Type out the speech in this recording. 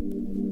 you